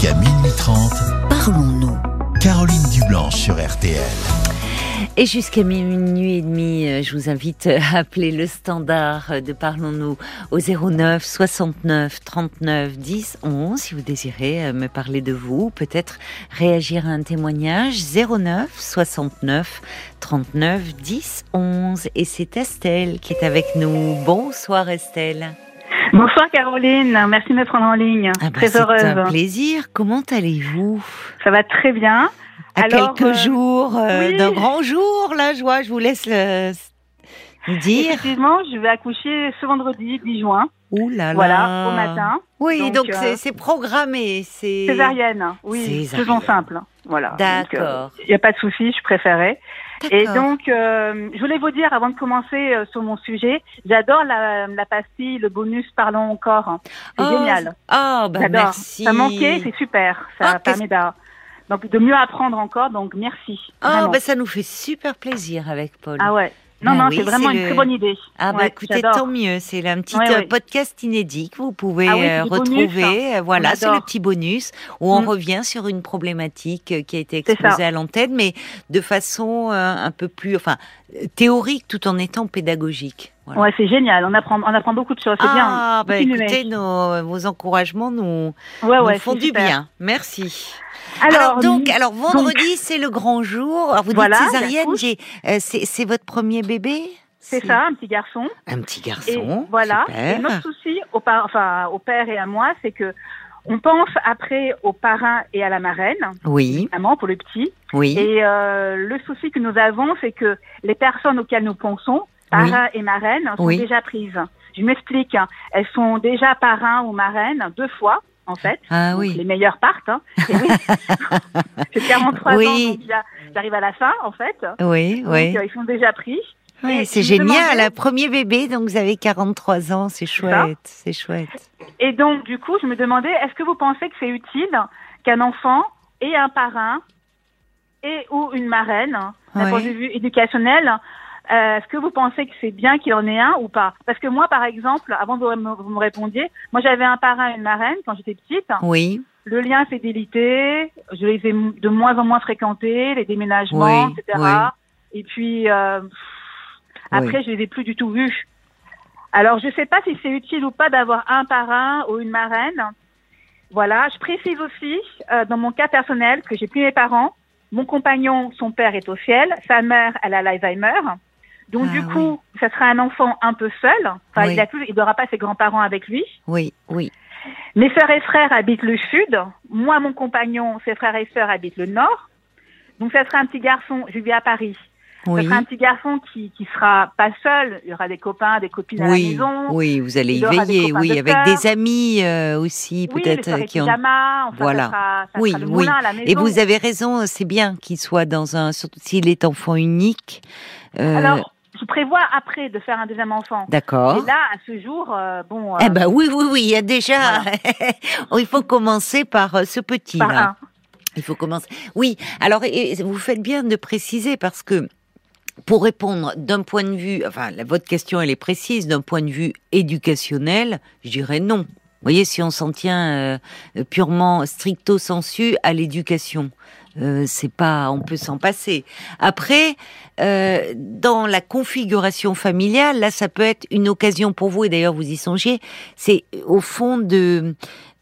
Jusqu'à minuit 30, Parlons-nous. Caroline Dublanche sur RTL. Et jusqu'à minuit et demi, euh, je vous invite à appeler le standard de Parlons-nous au 09 69 39 10 11 si vous désirez euh, me parler de vous, peut-être réagir à un témoignage 09 69 39 10 11 et c'est Estelle qui est avec nous. Bonsoir Estelle. Bonsoir Caroline, merci de me prendre en ligne. Ah bah, très heureuse. C'est un plaisir. Comment allez-vous? Ça va très bien. À Alors, quelques euh, jours euh, oui. d'un grand jour, la joie, je vous laisse le dire. Effectivement, je vais accoucher ce vendredi 10 juin. Ouh là là. Voilà, au matin. Oui, donc euh, c'est- programmé. C'est Césarienne, oui, Césarienne. faisons simple. Voilà. D'accord. Il n'y a pas de souci, je préférais. Et donc, euh, je voulais vous dire, avant de commencer euh, sur mon sujet, j'adore la, la pastille, le bonus Parlons encore. C'est Oh, génial. Ah, bah J'adore. merci. Ça manquait, c'est super. Ça permet d'a- donc, de mieux apprendre encore, donc merci. Ah, Vraiment. bah ça nous fait super plaisir avec Paul. Ah ouais. Non, Bah non, oui, c'est vraiment une le- très bonne idée. Ah bah Ouais, écoutez, tant mieux. C'est un petit Ouais, euh, ouais. podcast inédit que vous pouvez Ah oui, euh, du bonus, retrouver. Euh, Voilà, c'est le petit bonus où on Mm. revient sur une problématique qui a été exposée à l'antenne, mais de façon un peu plus, enfin, théorique tout en étant pédagogique. Voilà. Ouais, c'est génial. On apprend, on apprend beaucoup de choses. C'est Ah, bien. bah Continuez. écoutez, nos, vos encouragements nous, ouais, nous ouais, font du super. bien. Merci. Alors, Alors, donc, alors vendredi, c'est le grand jour. Alors vous Voilà, dites césarienne, euh, c'est, votre premier bébé? C'est ça, un petit garçon. Un petit Et garçon. voilà. super. Et notre souci au, par- enfin, au père et à moi, c'est que on pense après au parrain et à la marraine, Oui, maman pour le petit. oui. Et euh, le souci que nous avons, c'est que les personnes auxquelles nous pensons, parrain et marraine, sont Oui. déjà prises. Je m'explique. hein. Elles sont déjà parrain ou marraine deux fois, en fait. Ah oui. Les meilleures partent. Hein. Et oui. J'ai 43 Oui. ans, donc j'arrive à la fin, en fait. Oui, Donc, oui. euh, ils sont déjà pris. Et c'est génial, demandais- premier bébé, donc vous avez 43 ans, c'est chouette, c'est chouette. Et donc, du coup, je me demandais, est-ce que vous pensez que c'est utile qu'un enfant ait un parrain et ou une marraine, d'un point de vue éducationnel euh, Est-ce que vous pensez que c'est bien qu'il en ait un ou pas? Parce que moi, par exemple, avant que vous me, vous me répondiez, moi j'avais un parrain et une marraine quand j'étais petite. Oui, Le lien fidélité, je les ai de moins en moins fréquentés, les déménagements, Oui, etc. oui. Et puis euh, après, Oui. je les ai plus du tout vus. Alors, je sais pas si c'est utile ou pas d'avoir un parrain ou une marraine. Voilà, je précise aussi, euh, dans mon cas personnel, que j'ai plus mes parents. Mon compagnon, son père est au ciel, sa mère, elle a l'Alzheimer. Donc, Ah, du coup, ça sera un enfant un peu seul. Enfin, Oui. il a plus, il n'aura pas ses grands-parents avec lui. oui, oui. Mes sœurs et frères habitent le sud. Moi, mon compagnon, ses frères et sœurs habitent le nord. Donc, ça sera un petit garçon. Je vis à Paris. Oui, Ça sera un petit garçon qui qui sera pas seul. Il y aura des copains, des copines à la oui, maison. oui, vous allez Il y veiller, oui, de avec des amis euh, aussi, Oui, peut-être, euh, qui ont... pyjama, enfin, Voilà. ça sera, ça Oui, sera oui. à la. Et vous avez raison, c'est bien qu'il soit dans un, surtout s'il est enfant unique. euh, Alors, je prévois après de faire un deuxième enfant. D'accord. Et là, à ce jour, euh, bon, euh, Eh ben oui, oui, oui, il y a déjà. Il faut commencer par euh, ce petit par là. un. Il faut commencer. Oui. Alors, et- vous faites bien de préciser parce que pour répondre d'un point de vue, enfin, votre question elle est précise d'un point de vue éducationnel, je dirais non. Vous voyez, si on s'en tient euh, purement stricto sensu à l'éducation, euh, c'est pas, on peut s'en passer. Après, euh, dans la configuration familiale, là, ça peut être une occasion pour vous, et d'ailleurs vous y songez, c'est au fond de,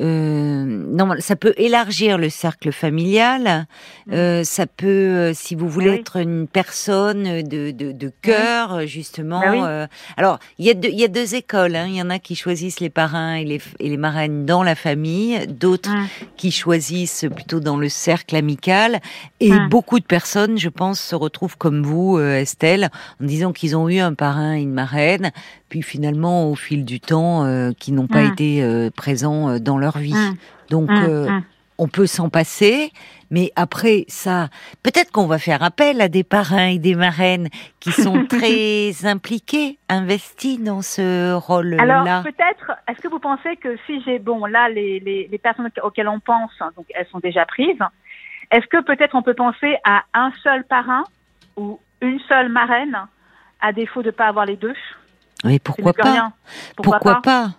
euh, non, ça peut élargir le cercle familial. Euh, ça peut, euh, si vous voulez oui. être une personne de, de, de cœur, euh, justement. Ah oui. euh, alors, il y a deux, y a deux écoles. hein. Il y en a qui choisissent les parrains et les, et les marraines dans la famille, d'autres qui choisissent plutôt dans le cercle amical. Et beaucoup de personnes, je pense, se retrouvent comme vous, Estelle, en disant qu'ils ont eu un parrain et une marraine, puis finalement, au fil du temps, euh, qui n'ont pas été euh, présents dans leur vie. Hum. Donc, Hum, euh, hum. on peut s'en passer, mais après ça, peut-être qu'on va faire appel à des parrains et des marraines qui sont très impliqués, investis dans ce Alors rôle-là. peut-être, est-ce que vous pensez que si j'ai bon là les, les, les personnes auxquelles on pense, hein, donc elles sont déjà prises, est-ce que peut-être on peut penser à un seul parrain ou une seule marraine, à défaut de pas avoir les deux? Mais C'est pourquoi pas? rien. Pourquoi, Pourquoi pas, pas?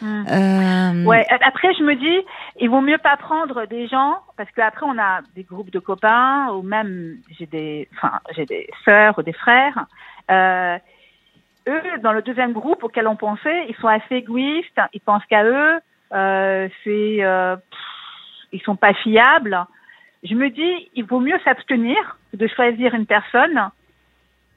Hmm. Euh, Ouais. Après, je me dis, il vaut mieux pas prendre des gens parce qu'après on a des groupes de copains ou même j'ai des, enfin j'ai des sœurs ou des frères. Euh, eux, dans le deuxième groupe auquel on pensait, ils sont assez égoïstes. Ils pensent qu'à eux. Euh, c'est, euh, pff, ils sont pas fiables. Je me dis, il vaut mieux s'abstenir de choisir une personne,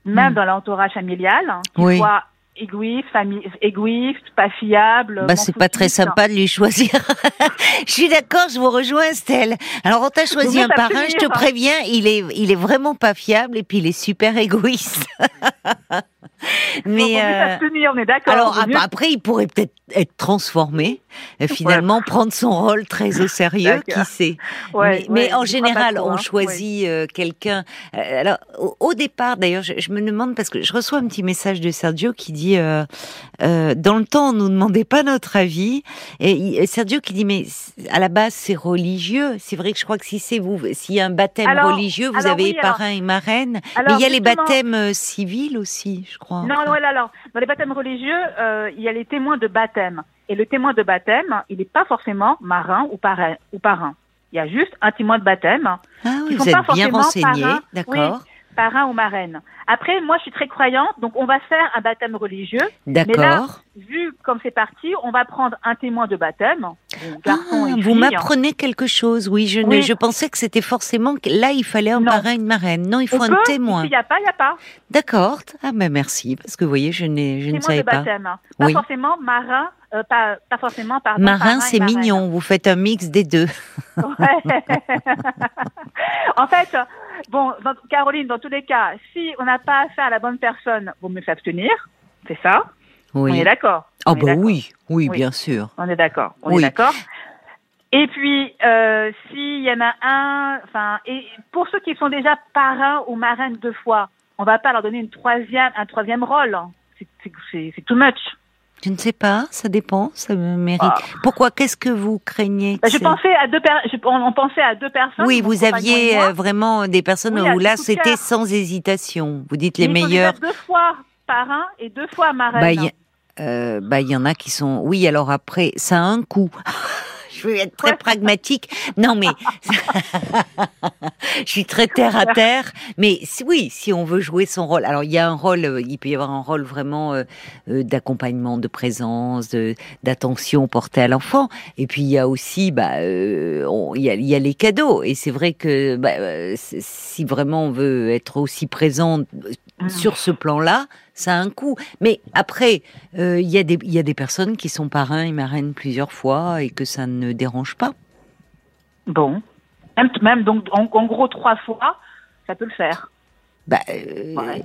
même Hmm. dans l'entourage familial, qui Oui. soit égoïste, fami- égoïste, pas fiable. Bah, c'est pas très sympa de lui choisir. je suis d'accord, je vous rejoins, Estelle. Alors, on t'a choisi un parrain, je te s'abstenir. préviens, il est, il est vraiment pas fiable et puis il est super égoïste. Mais euh, s'abstenir, on est d'accord. alors ap- après, il pourrait peut-être être transformé, et finalement prendre son rôle très au sérieux, qui sait. Ouais, mais, en général, trop, on hein. choisit euh, quelqu'un. euh, alors, au, au départ, d'ailleurs, je, je me demande parce que je reçois un petit message de Sergio qui dit euh, euh, dans le temps, on nous demandait pas notre avis. Et, Sergio qui dit mais à la base, c'est religieux. C'est vrai que je crois que si c'est vous, s'il y a un baptême Alors- religieux, vous alors avez oui, alors- parrain et marraine. mais il y a les baptêmes euh, civils aussi, je crois. Non, non, alors, dans les baptêmes religieux, euh, il y a les témoins de baptême. Et le témoin de baptême, il n'est pas forcément marin ou parrain. Ou parrain. Il y a juste un témoin de baptême, Ah oui, vous êtes pas bien forcément renseigné, d'accord, parrain ou marraine. Après, moi, je suis très croyante, donc on va faire un baptême religieux. d'accord. Vu comme c'est parti, on va prendre un témoin de baptême, Ah, et vous m'apprenez quelque chose, oui. Je, ne, je pensais que c'était forcément que là il fallait un Non. parrain, une marraine. Non, il On faut un peut, témoin. S'il n'y a pas, il n'y a pas. D'accord. Ah ben merci parce que vous voyez, je, n'ai, je ne savais pas. baptême. Pas Oui. forcément marin, euh, pas, pas forcément, pardon. Marin, c'est mignon. Vous faites un mix des deux. Ouais. en fait, bon, dans- Caroline, dans tous les cas, si on n'a pas affaire à la bonne personne, vaut mieux s'abstenir. C'est ça? On Oui. est d'accord Ah bah oui, oui, Oui. bien sûr. On est d'accord. On Oui. est d'accord. Et puis, euh, s'il y en a un, enfin, et pour ceux qui sont déjà parrains ou marraines deux fois, on va pas leur donner une troisième, un troisième rôle. C'est- c'est- too much. Je ne sais pas, ça dépend, ça me mérite. Ah. Pourquoi Qu'est-ce que vous craignez que Bah, je pensais à deux je- on, on pensait à deux personnes. Oui, vous aviez euh, vraiment des personnes Oui, où là c'était sans hésitation. Vous dites les meilleurs. Deux fois parrain et deux fois marraine. Bah, euh, bah, il y en a qui sont. Oui, alors après, ça a un coût. Je vais être très pragmatique. Non, mais je suis très terre à terre. Mais oui, si on veut jouer son rôle. Alors, il y a un rôle. euh, Il peut y avoir un rôle vraiment euh, d'accompagnement, de présence, d'attention portée à l'enfant. Et puis il y a aussi, bah, il y, a, les cadeaux. Et c'est vrai que bah, si vraiment on veut être aussi présent Mm. sur ce plan-là, ça a un coût. Mais après, euh, il y, a des- il y a des personnes qui sont parrains et marraines plusieurs fois et que ça ne dérange pas. Bon. Même, même donc, en, en gros, trois fois, ça peut le faire. Bah, euh, Ouais.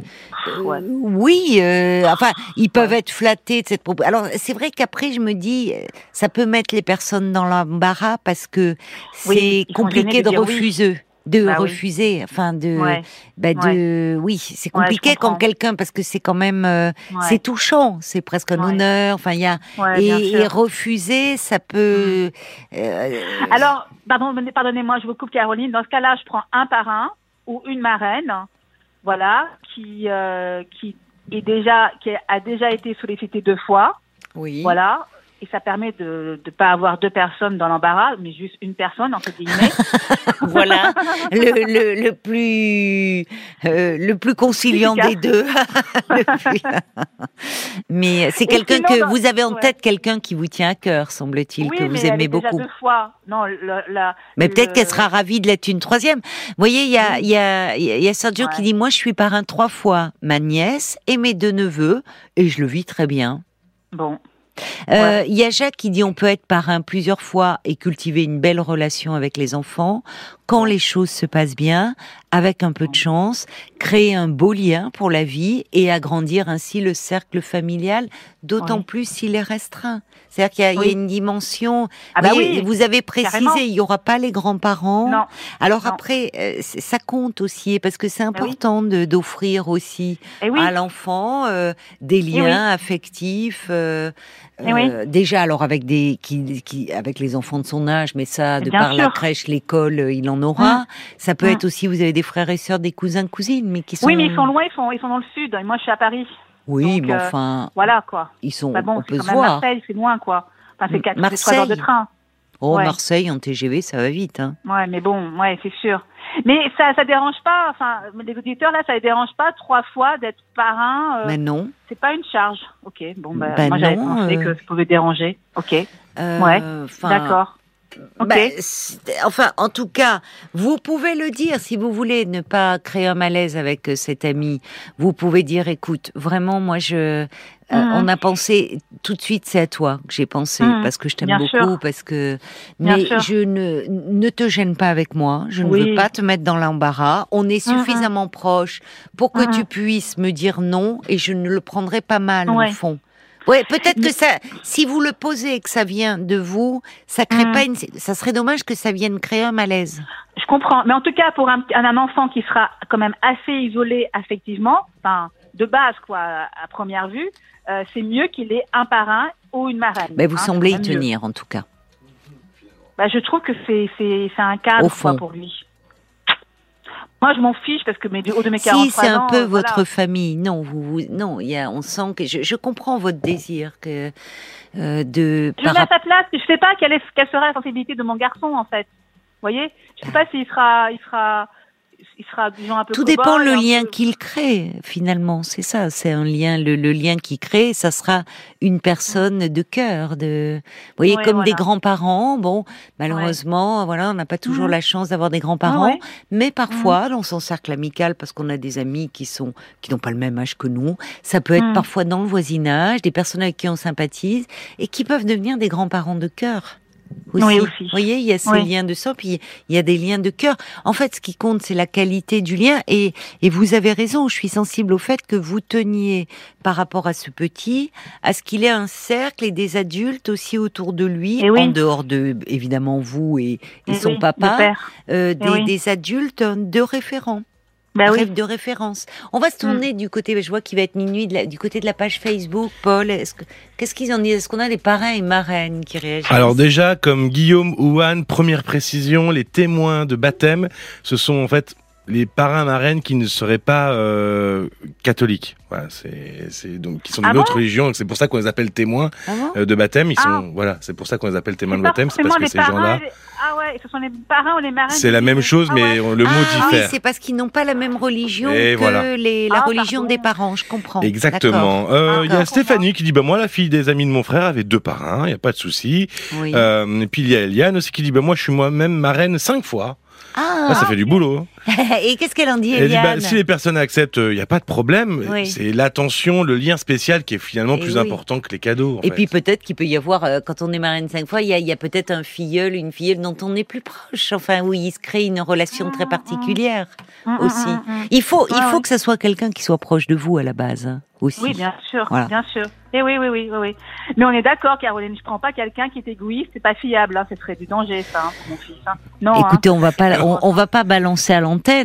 euh, Ouais. Oui, euh, enfin, ils peuvent être flattés de cette propos. Alors, c'est vrai qu'après, je me dis, ça peut mettre les personnes dans l'embarras parce que c'est Oui, compliqué de, oui. De Bah oui. refuser, enfin de, Ouais. bah de, oui, c'est Ouais, compliqué quand comprends. quelqu'un parce que c'est quand même, euh, Ouais. c'est touchant, c'est presque un Ouais. honneur. Enfin, il y a Ouais, et. Mm. refuser, ça peut. euh, Alors, pardon, pardonnez-moi, je vous coupe Caroline. Dans ce cas-là, je prends un parrain ou une marraine, voilà, qui euh, qui est déjà qui a déjà été sollicité deux fois, oui. voilà, et ça permet de ne pas avoir deux personnes dans l'embarras, mais juste une personne entre guillemets. voilà le, le, le plus euh, le plus conciliant des deux. Plus- Mais c'est quelqu'un que dans- vous avez en ouais. tête, quelqu'un qui vous tient à cœur, semble-t-il, oui, que mais vous elle aimez déjà beaucoup. deux fois. Non, le- la- Mais peut-être le- qu'elle sera ravie de l'être une troisième. Vous voyez, il y a, Oui. il y a, il y a Sergio Ouais. qui dit, moi, je suis parrain trois fois, ma nièce et mes deux neveux, et je le vis très bien. Bon. Euh, Il y a Jacques qui dit on peut être parrain plusieurs fois et cultiver une belle relation avec les enfants quand les choses se passent bien, avec un peu de chance, créer un beau lien pour la vie et agrandir ainsi le cercle familial, d'autant Oui. plus s'il est restreint. C'est-à-dire qu'il y, a- il y a Oui. une dimension. Ah bah oui, vous avez précisé, carrément. il y aura pas les grands-parents. Alors non. après, euh, ça compte aussi parce que c'est oui. important d'offrir aussi oui. à l'enfant euh, des oui. liens affectifs. euh, Eh oui. euh, déjà, alors avec des qui, qui avec les enfants de son âge, mais ça, de Bien par la crèche, l'école, il en aura. Ça peut Mm. être aussi, vous avez des frères et sœurs, des cousins, cousines, mais qui sont. Oui, mais ils sont loin, ils sont, ils sont dans le sud. Et moi, je suis à Paris. Oui, Donc, mais euh, enfin, Voilà, quoi. ils sont. Bah bon, on peut quand se même voir. Marseille, c'est loin, quoi. Enfin, c'est 4 Marseille. heures de train. Oh, Ouais. Marseille en TGV, ça va vite. Hein. Ouais, mais bon, ouais, c'est sûr. Mais ça, ça dérange pas. Enfin, les auditeurs là, ça les dérange pas trois fois d'être parrain. euh, Mais non. c'est pas une charge. Ok. Bon, bah, Ben moi j'avais pensé euh. que ça pouvait déranger. Ok. Euh, Ouais, D'accord. Bah, enfin, en tout cas, vous pouvez le dire si vous voulez ne pas créer un malaise avec euh, cet ami. Vous pouvez dire, écoute, vraiment, moi, je, euh, Mhm. on a pensé tout de suite, c'est à toi que j'ai pensé Mhm. parce que je t'aime beaucoup, sûr. parce que. Mais je ne ne te gêne pas avec moi. Je ne Oui. veux pas te mettre dans l'embarras. On est Mhm. suffisamment proches pour que tu puisses me dire non et je ne le prendrai pas mal Ouais. au fond. Ouais, peut-être que ça, si vous le posez et que ça vient de vous, ça crée pas une, ça serait dommage que ça vienne créer un malaise. Je comprends. Mais en tout cas, pour un, un, enfant qui sera quand même assez isolé affectivement, enfin, de base, quoi, à première vue, euh, c'est mieux qu'il ait un parrain ou une marraine. Mais vous hein, semblez y mieux. tenir, en tout cas. Bah, je trouve que c'est c'est c'est un cadre Au fond. quoi, pour lui. Moi, je m'en fiche parce que mes haut de mes 43 Si c'est un ans, peu euh, votre voilà. famille, non, vous, vous- non, il y a, on sent que je, je comprends votre désir que euh, de Je par mets à sa place. Je sais pas quelle, est, quelle sera la sensibilité de mon garçon en fait. Vous voyez? Je sais pas s'il sera, il sera, il sera un peu. Tout dépend le lien peu- qu'il crée, finalement. C'est ça, c'est un lien. Le, le lien qu'il crée, ça sera une personne de cœur. De, vous voyez, Ouais, comme des grands-parents. Bon, malheureusement, voilà, on n'a pas toujours Mhm. la chance d'avoir des grands-parents, Ah ouais. mais parfois, dans son cercle amical, parce qu'on a des amis qui sont qui n'ont pas le même âge que nous, ça peut être Mhm. parfois dans le voisinage, des personnes avec qui on sympathise et qui peuvent devenir des grands-parents de cœur. Aussi. Oui, aussi. Vous voyez, il y a ces Oui. liens de sang, puis il y a des liens de cœur. En fait, ce qui compte, c'est la qualité du lien. Et, et vous avez raison, je suis sensible au fait que vous teniez, par rapport à ce petit, à ce qu'il ait un cercle et des adultes aussi autour de lui, Eh oui. en dehors de, évidemment, vous et, et Eh son oui, papa, euh, des, oui. des adultes de référents. Bah oui. Bref, de référence. On va se tourner du côté, je vois qu'il va être minuit, de la- du côté de la page Facebook. Paul, est-ce que- qu'est-ce qu'ils en disent? Est-ce qu'on a des parrains et marraines qui réagissent? Alors déjà, comme Guillaume ou Anne, première précision, les témoins de baptême, ce sont en fait les parrains marraines qui ne seraient pas euh, catholiques. Voilà, c'est donc qui sont Ah d'une bon autre religion. C'est pour ça qu'on les appelle témoins Ah bon euh, de baptême. Ils Ah. sont voilà, c'est pour ça qu'on les appelle témoins de baptême. C'est parce que ces gens-là, les- Ah ouais, ce sont les parrains ou les marraines. c'est la même chose, Ah mais ouais. le mot oui, diffère. c'est parce qu'ils n'ont pas la même religion Et que voilà. les, la Ah, religion pardon. des parents, je comprends. Exactement. Euh, Il y a. Stéphanie qui dit bah moi la fille des amis de mon frère avait deux parrains, il y a pas de souci. Oui. Euh, et puis il y a Eliane aussi qui dit bah moi je suis moi-même marraine cinq fois. Ah, Ah, ça fait du boulot. et qu'est-ce qu'elle en dit, Elle dit, bah, Eliane si les personnes acceptent, il n'y a pas de problème. Oui. C'est l'attention, le lien spécial qui est finalement Et plus oui. important que les cadeaux. en Et fait. puis peut-être qu'il peut y avoir, euh, quand on est marraine cinq fois, il y a, il y a peut-être un filleul, une filleule dont on est plus proche, enfin où il se crée une relation très particulière Hum, hum, aussi. hum, hum. Il faut, il faut que ça soit quelqu'un qui soit proche de vous à la base hein, aussi. Oui, bien sûr, Voilà. bien sûr. Et oui, oui, oui, oui, oui. Mais on est d'accord, Caroline. Je prends pas quelqu'un qui est égoïste, c'est pas fiable. Hein. Ce serait du danger, ça, hein, pour mon fils. Hein. Non. hein. Écoutez, on va pas, on, on va pas balancer à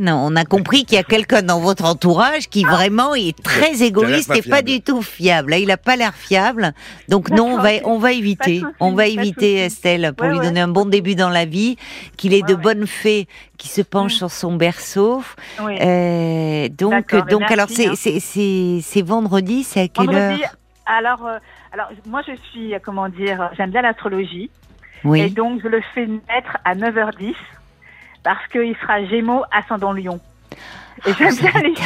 On a compris qu'il y a quelqu'un dans votre entourage qui vraiment est très égoïste pas et pas du tout fiable. Là, il a pas l'air fiable. Donc non, on va, on va éviter. On va éviter. Estelle pour Ouais, lui ouais. donner un bon début dans la vie, qu'il ait Ouais, de bonnes fées qui se penchent Mm. sur son berceau. Euh, donc, donc, merci, alors c'est, hein. c'est, vendredi. C'est à quelle Vendredi, heure? alors, euh, alors, moi, je suis, euh, comment dire, j'aime bien l'astrologie. Et donc, je le fais naître à 9h10 parce qu'il sera Gémeaux ascendant Lion. Et j'aime bien les.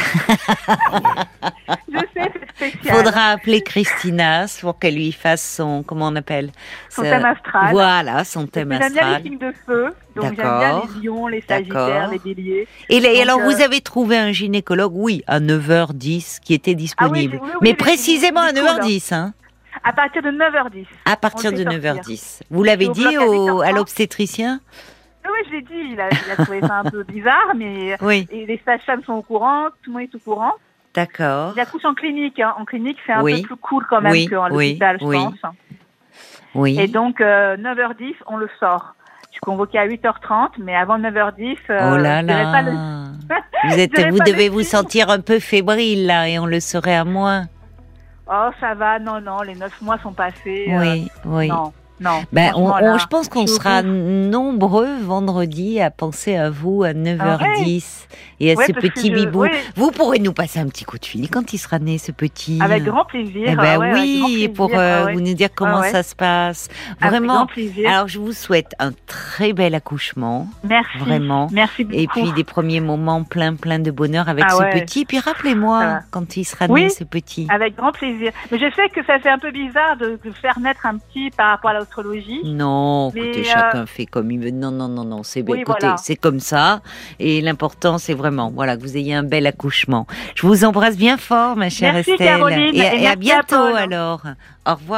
je sais, c'est spécial. Faudra appeler Christina pour qu'elle lui fasse son, comment on appelle Son Ce- thème astral. Voilà, son thème J'aime bien astral. les signes de feu. Donc, j'aime bien les lions, les sagittaires, les béliers. Et, les- Donc, alors, euh, vous avez trouvé un gynécologue, oui, à 9h10, qui était disponible. Ah oui, oui, oui, Mais précisément à c'est cool, 9h10, hein, À partir de 9h10. à partir de fait sortir. 9h10. Vous l'avez dit au, 8h30. à l'obstétricien? Oui, oui, je l'ai dit. Il a, il a trouvé ça un peu bizarre, mais Oui, et les sages-femmes sont au courant, tout le monde est au courant. d'accord. Il accouche en clinique. Hein. En clinique, c'est un Oui. peu plus cool quand même Oui, qu'en oui, l'hôpital, je pense. Oui. Et donc, euh, 9h10, on le sort. Je suis convoquée à 8h30, mais avant 9h10, euh, oh là là. pas le... Vous, êtes, vous devez le vous sentir un peu fébrile, là, et on le saurait à moins. Oh, ça va, non, non, les 9 mois sont passés. euh, Oui, oui. Non, Non. Ben, on, on- je pense qu'on sera nombreux vendredi à penser à vous à 9h10 et à Ah Ouais, ce petit je- bibou. oui, Vous pourrez nous passer un petit coup de fil quand il sera né, ce petit. avec grand plaisir. Eh ben ah ouais, oui, plaisir, pour ah euh, vous nous dire comment Ah ça se passe. Avec grand Vraiment. plaisir. Alors, je vous souhaite un très bel accouchement, Merci. vraiment. Merci beaucoup. Et puis des premiers moments plein, plein de bonheur avec Ah ce petit. Puis rappelez-moi quand il sera Oui. né, ce petit. Avec grand plaisir. Mais je sais que ça fait un peu bizarre de, de faire naître un petit par rapport à l'astrologie. Non, Mais, écoutez, euh, chacun fait comme il veut. Non, non, non, non, c'est Oui, écoutez, voilà. c'est comme ça. Et l'important, c'est vraiment, voilà, que vous ayez un bel accouchement. Je vous embrasse bien fort, ma chère Merci, Estelle. Caroline, et, et et à merci à bientôt alors. Au revoir.